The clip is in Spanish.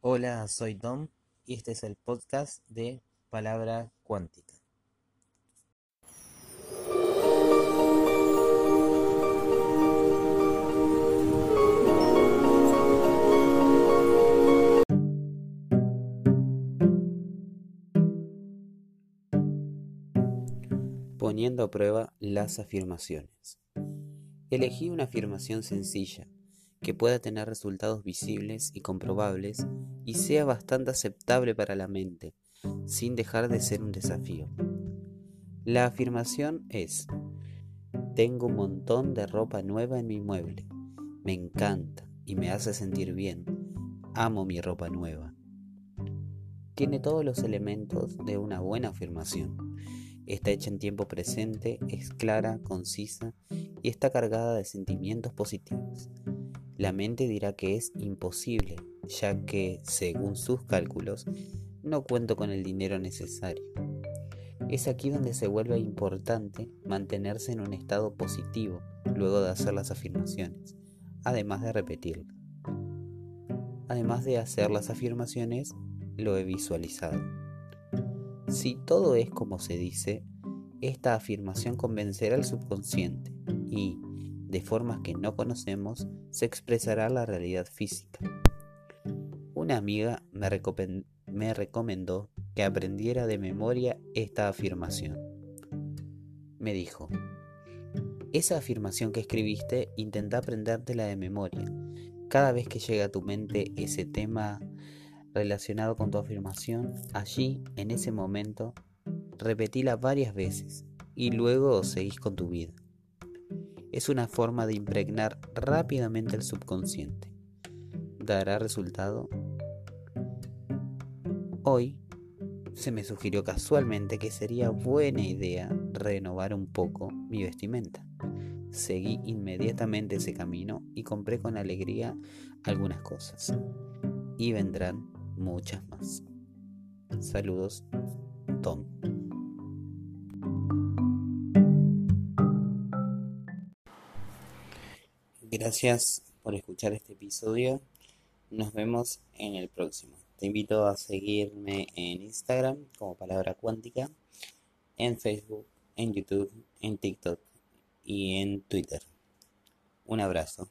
Hola, soy Tom y este es el podcast de Palabra Cuántica. Poniendo a prueba las afirmaciones. Elegí una afirmación sencilla que pueda tener resultados visibles y comprobables y sea bastante aceptable para la mente, sin dejar de ser un desafío. La afirmación es, tengo un montón de ropa nueva en mi mueble, me encanta y me hace sentir bien, amo mi ropa nueva. Tiene todos los elementos de una buena afirmación. Está hecha en tiempo presente, es clara, concisa y está cargada de sentimientos positivos. La mente dirá que es imposible, ya que, según sus cálculos, no cuento con el dinero necesario. Es aquí donde se vuelve importante mantenerse en un estado positivo luego de hacer las afirmaciones, además de repetirlas. Además de hacer las afirmaciones, lo he visualizado. Si todo es como se dice, esta afirmación convencerá al subconsciente y, de formas que no conocemos, se expresará la realidad física. Una amiga me, me recomendó que aprendiera de memoria esta afirmación. Me dijo, esa afirmación que escribiste, intenta aprendértela de memoria. Cada vez que llega a tu mente ese tema relacionado con tu afirmación, allí, en ese momento, repetila varias veces y luego seguís con tu vida es una forma de impregnar rápidamente el subconsciente. ¿Dará resultado? Hoy se me sugirió casualmente que sería buena idea renovar un poco mi vestimenta. Seguí inmediatamente ese camino y compré con alegría algunas cosas. Y vendrán muchas más. Saludos, Tom. Gracias por escuchar este episodio. Nos vemos en el próximo. Te invito a seguirme en Instagram como Palabra Cuántica, en Facebook, en YouTube, en TikTok y en Twitter. Un abrazo.